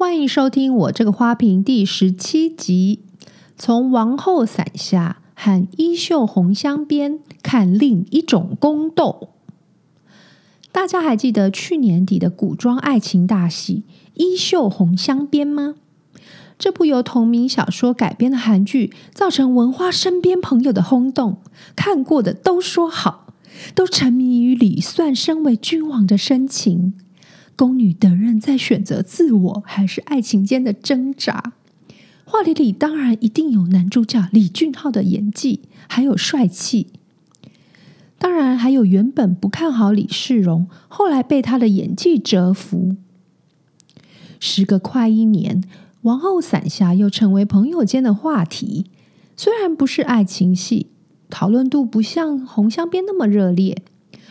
欢迎收听我这个花瓶第十七集，从王后伞下和衣袖红镶边看另一种宫斗。大家还记得去年底的古装爱情大戏《衣袖红镶边》吗？这部由同名小说改编的韩剧，造成文花身边朋友的轰动，看过的都说好，都沉迷于李算身为君王的深情。宫女等人在选择自我还是爱情间的挣扎，话题里当然一定有男主角李俊昊的演技，还有帅气，当然还有原本不看好李世荣，后来被他的演技折服。时隔快一年，王后伞下又成为朋友间的话题，虽然不是爱情戏，讨论度不像红香边那么热烈。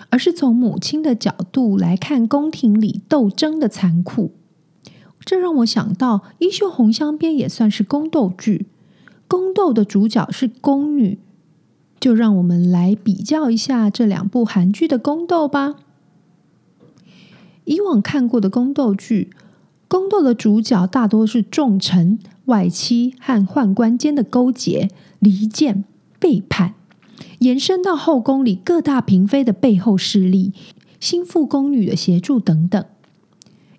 而是从母亲的角度来看宫廷里斗争的残酷，这让我想到《衣袖红镶边》也算是宫斗剧，宫斗的主角是宫女，就让我们来比较一下这两部韩剧的宫斗吧。以往看过的宫斗剧，宫斗的主角大多是重臣、外戚和宦官间的勾结、离间、背叛。延伸到后宫里各大嫔妃的背后势力、心腹宫女的协助等等。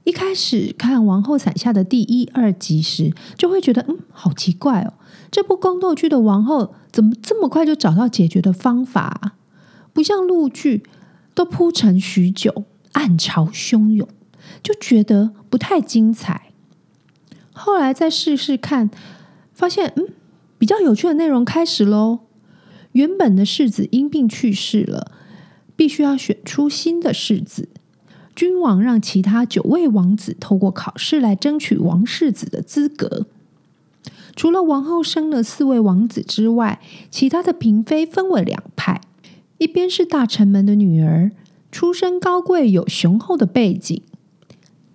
一开始看《王后伞下》的第一、二集时，就会觉得嗯，好奇怪哦，这部宫斗剧的王后怎么这么快就找到解决的方法？不像陆剧都铺陈许久，暗潮汹涌，就觉得不太精彩。后来再试试看，发现嗯，比较有趣的内容开始喽。原本的世子因病去世了，必须要选出新的世子。君王让其他九位王子透过考试来争取王世子的资格。除了王后生了四位王子之外，其他的嫔妃分为两派：一边是大臣们的女儿，出身高贵，有雄厚的背景；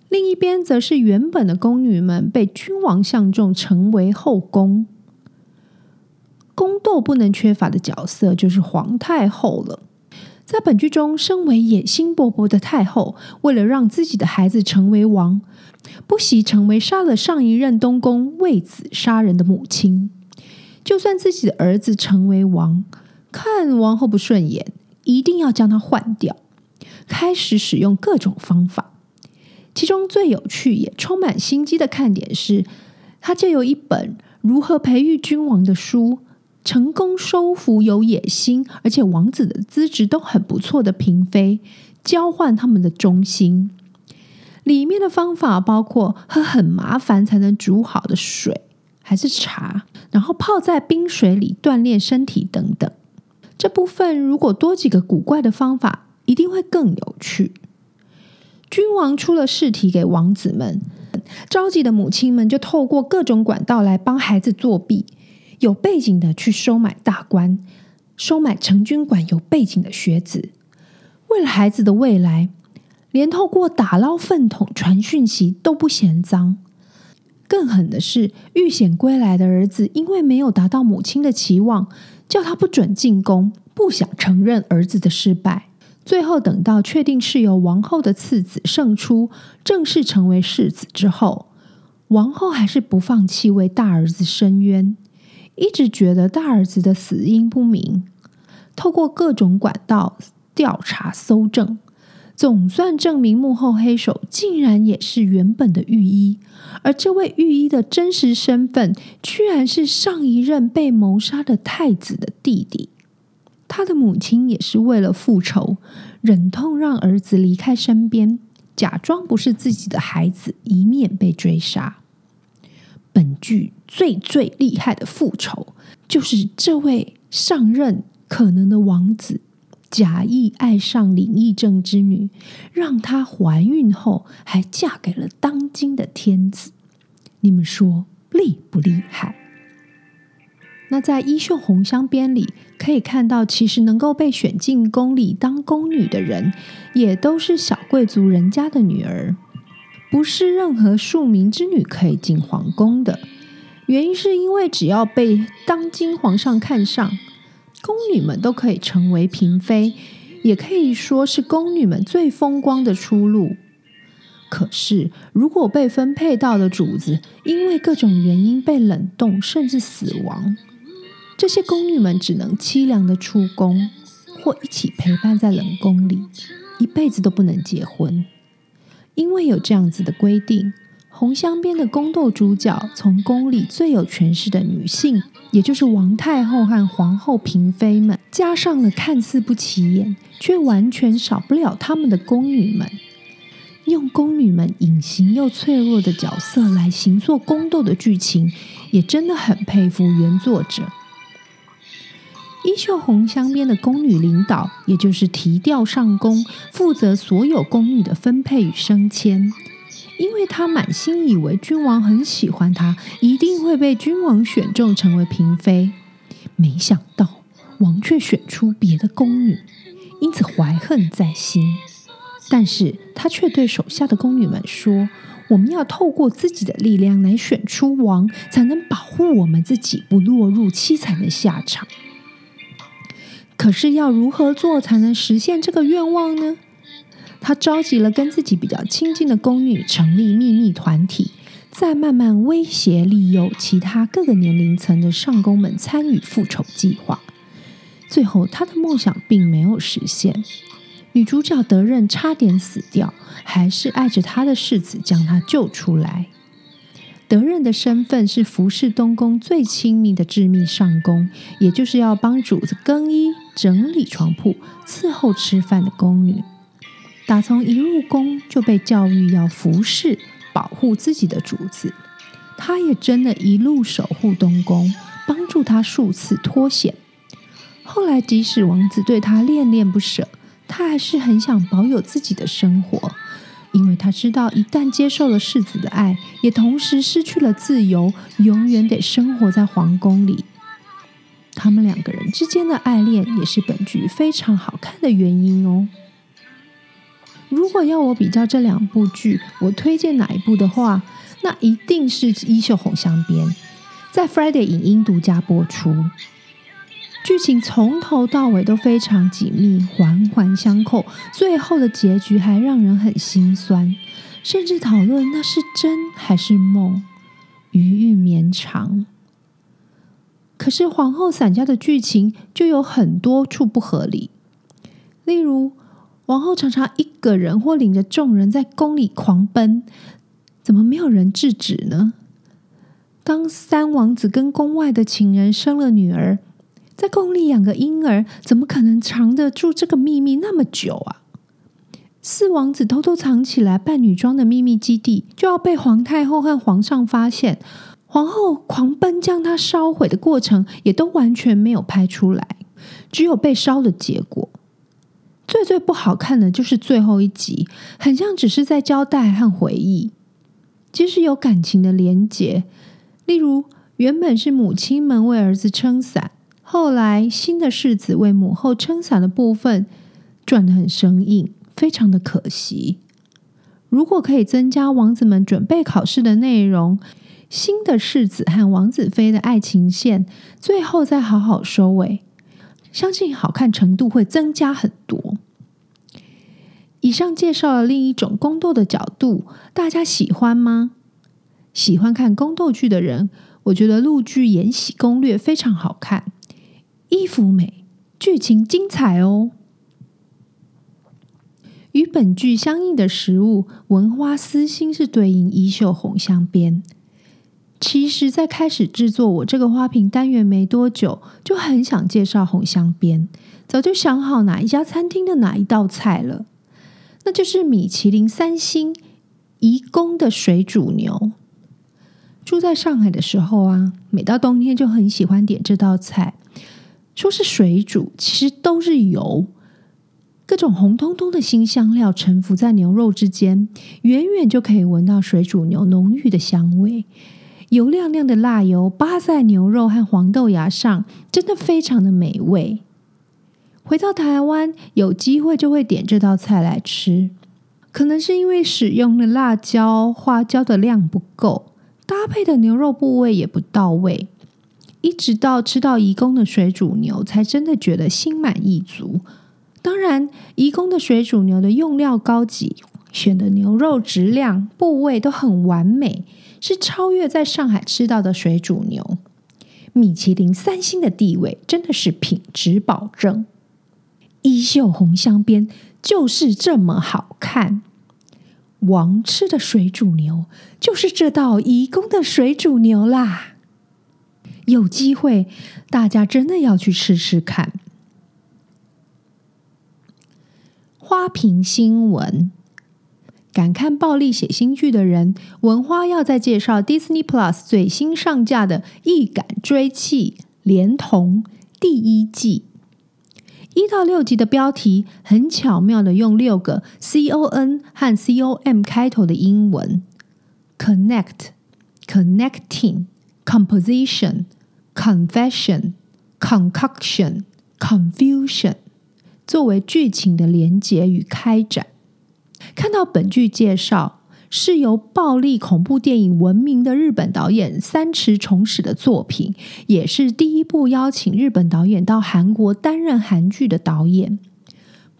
另一边则是原本的宫女们，被君王相中，成为后宫。宫斗不能缺乏的角色就是皇太后了。在本剧中，身为野心勃勃的太后，为了让自己的孩子成为王，不惜成为杀了上一任东宫为子杀人的母亲。就算自己的儿子成为王，看王后不顺眼，一定要将他换掉。开始使用各种方法，其中最有趣也充满心机的看点是，他借由一本如何培育君王的书。成功收服有野心，而且王子的资质都很不错的嫔妃，交换他们的忠心。里面的方法包括喝很麻烦才能煮好的水，还是茶，然后泡在冰水里锻炼身体等等。这部分如果多几个古怪的方法，一定会更有趣。君王出了试题给王子们，着急的母亲们就透过各种管道来帮孩子作弊。有背景的去收买大官，收买成均馆有背景的学子，为了孩子的未来，连透过打捞粪桶传讯息都不嫌脏。更狠的是，遇险归来的儿子因为没有达到母亲的期望，叫他不准进宫，不想承认儿子的失败。最后等到确定是由王后的次子胜出，正式成为世子之后，王后还是不放弃为大儿子伸冤。一直觉得大儿子的死因不明，透过各种管道调查搜证，总算证明幕后黑手竟然也是原本的御医，而这位御医的真实身份，居然是上一任被谋杀的太子的弟弟。他的母亲也是为了复仇，忍痛让儿子离开身边，假装不是自己的孩子，以免被追杀。本剧最最厉害的复仇，就是这位上任可能的王子假意爱上林义正之女，让她怀孕后还嫁给了当今的天子。你们说厉不厉害？那在《衣袖红香边》里可以看到，其实能够被选进宫里当宫女的人，也都是小贵族人家的女儿。不是任何庶民之女可以进皇宫的，原因是因为只要被当今皇上看上，宫女们都可以成为嫔妃，也可以说是宫女们最风光的出路。可是，如果被分配到的主子因为各种原因被冷冻甚至死亡，这些宫女们只能凄凉的出宫，或一起陪伴在冷宫里，一辈子都不能结婚。因为有这样子的规定，红镶边的宫斗主角从宫里最有权势的女性，也就是王太后和皇后嫔妃们，加上了看似不起眼却完全少不了他们的宫女们。用宫女们隐形又脆弱的角色来行作宫斗的剧情，也真的很佩服原作者。衣袖红镶边的宫女领导，也就是提调上宫，负责所有宫女的分配与升迁。因为她满心以为君王很喜欢她，一定会被君王选中成为嫔妃，没想到王却选出别的宫女，因此怀恨在心。但是他却对手下的宫女们说：“我们要透过自己的力量来选出王，才能保护我们自己不落入凄惨的下场。可是要如何做才能实现这个愿望呢？”他召集了跟自己比较亲近的宫女，成立秘密团体，再慢慢威胁利诱其他各个年龄层的上宫们参与复仇计划。最后，他的梦想并没有实现。女主角德任差点死掉，还是爱着她的世子将她救出来。德任的身份是服侍东宫最亲密的致密上宫，也就是要帮主子更衣、整理床铺、伺候吃饭的宫女。打从一入宫就被教育要服侍、保护自己的主子，她也真的一路守护东宫，帮助他数次脱险。后来，即使王子对她恋恋不舍。他还是很想保有自己的生活，因为他知道一旦接受了世子的爱，也同时失去了自由，永远得生活在皇宫里。他们两个人之间的爱恋也是本剧非常好看的原因哦。如果要我比较这两部剧，我推荐哪一部的话，那一定是《衣袖红镶边》，在 Friday 影音独家播出。剧情从头到尾都非常紧密，环环相扣，最后的结局还让人很心酸，甚至讨论那是真还是梦，余韵绵长。可是皇后散家的剧情就有很多处不合理，例如王后常常一个人或领着众人在宫里狂奔，怎么没有人制止呢？当三王子跟宫外的情人生了女儿。在宫里养个婴儿，怎么可能藏得住这个秘密那么久啊？四王子偷偷藏起来扮女装的秘密基地，就要被皇太后和皇上发现，皇后狂奔将它烧毁的过程，也都完全没有拍出来，只有被烧的结果。最最不好看的就是最后一集，很像只是在交代和回忆，即使有感情的连结，例如原本是母亲们为儿子撑伞。后来，新的世子为母后撑伞的部分转得很生硬，非常的可惜。如果可以增加王子们准备考试的内容，新的世子和王子妃的爱情线，最后再好好收尾，相信好看程度会增加很多。以上介绍了另一种宫斗的角度，大家喜欢吗？喜欢看宫斗剧的人，我觉得陆剧《延禧攻略》非常好看。衣服美，剧情精彩哦。与本剧相应的食物文花丝心是对应衣袖红镶边。其实，在开始制作我这个花瓶单元没多久，就很想介绍红镶边，早就想好哪一家餐厅的哪一道菜了，那就是米其林三星颐宫的水煮牛。住在上海的时候啊，每到冬天就很喜欢点这道菜。说是水煮，其实都是油，各种红彤彤的新香料沉浮在牛肉之间，远远就可以闻到水煮牛浓郁的香味。油亮亮的辣油扒在牛肉和黄豆芽上，真的非常的美味。回到台湾，有机会就会点这道菜来吃。可能是因为使用的辣椒、花椒的量不够，搭配的牛肉部位也不到位。一直到吃到颐宫的水煮牛，才真的觉得心满意足。当然，颐宫的水煮牛的用料高级，选的牛肉质量、部位都很完美，是超越在上海吃到的水煮牛。米其林三星的地位真的是品质保证。衣袖红镶边就是这么好看。王吃的水煮牛就是这道颐宫的水煮牛啦。有机会，大家真的要去吃吃看。花瓶新闻：敢看暴力血腥剧的人，文花要再介绍 Disney Plus 最新上架的《一杆追气》，连同第一季一到六集的标题，很巧妙的用六个 C O N 和 C O M 开头的英文：Connect、Connecting、Composition。Confession, concoction, confusion，作为剧情的连结与开展。看到本剧介绍，是由暴力恐怖电影闻名的日本导演三池崇史的作品，也是第一部邀请日本导演到韩国担任韩剧的导演。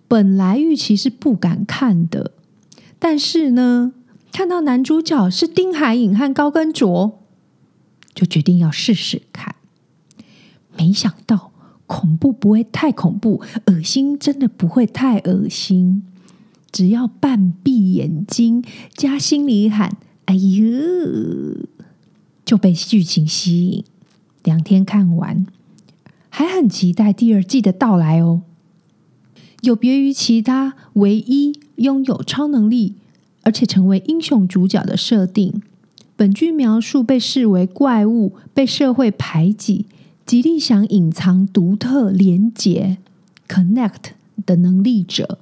本来预期是不敢看的，但是呢，看到男主角是丁海寅和高根卓，就决定要试试看。没想到恐怖不会太恐怖，恶心真的不会太恶心。只要半闭眼睛加心里喊“哎呦”，就被剧情吸引。两天看完，还很期待第二季的到来哦。有别于其他唯一拥有超能力而且成为英雄主角的设定，本剧描述被视为怪物、被社会排挤。极力想隐藏独特连结 connect 的能力者，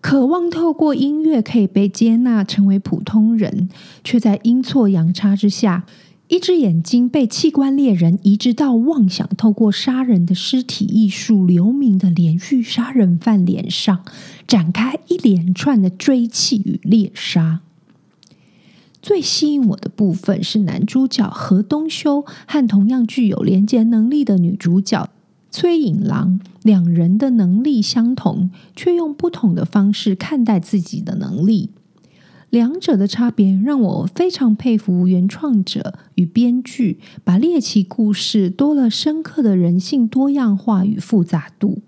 渴望透过音乐可以被接纳成为普通人，却在阴错阳差之下，一只眼睛被器官猎人移植到妄想透过杀人的尸体艺术留名的连续杀人犯脸上，展开一连串的追缉与猎杀。最吸引我的部分是男主角河东修和同样具有连结能力的女主角崔颖郎，两人的能力相同，却用不同的方式看待自己的能力。两者的差别让我非常佩服原创者与编剧，把猎奇故事多了深刻的人性多样化与复杂度。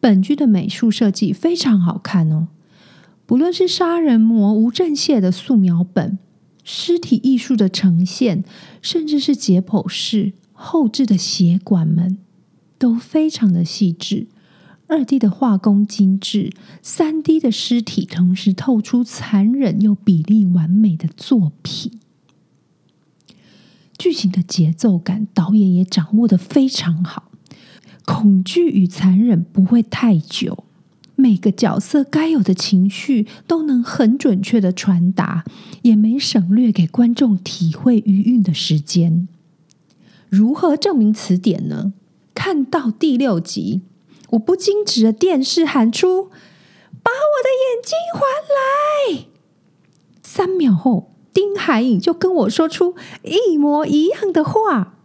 本剧的美术设计非常好看哦，不论是杀人魔吴正燮的素描本。尸体艺术的呈现，甚至是解剖室后置的血管们，都非常的细致。二 D 的画工精致，三 D 的尸体同时透出残忍又比例完美的作品。剧情的节奏感，导演也掌握的非常好，恐惧与残忍不会太久。每个角色该有的情绪都能很准确的传达，也没省略给观众体会余韵的时间。如何证明此点呢？看到第六集，我不禁指着电视喊出：“把我的眼睛还来！”三秒后，丁海颖就跟我说出一模一样的话。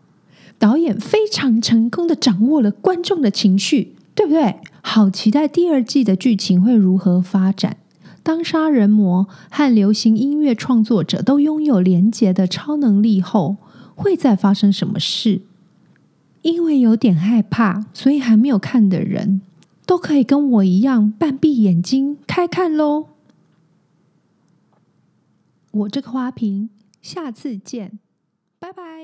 导演非常成功的掌握了观众的情绪。对不对？好期待第二季的剧情会如何发展。当杀人魔和流行音乐创作者都拥有连结的超能力后，会再发生什么事？因为有点害怕，所以还没有看的人都可以跟我一样半闭眼睛开看喽。我这个花瓶，下次见，拜拜。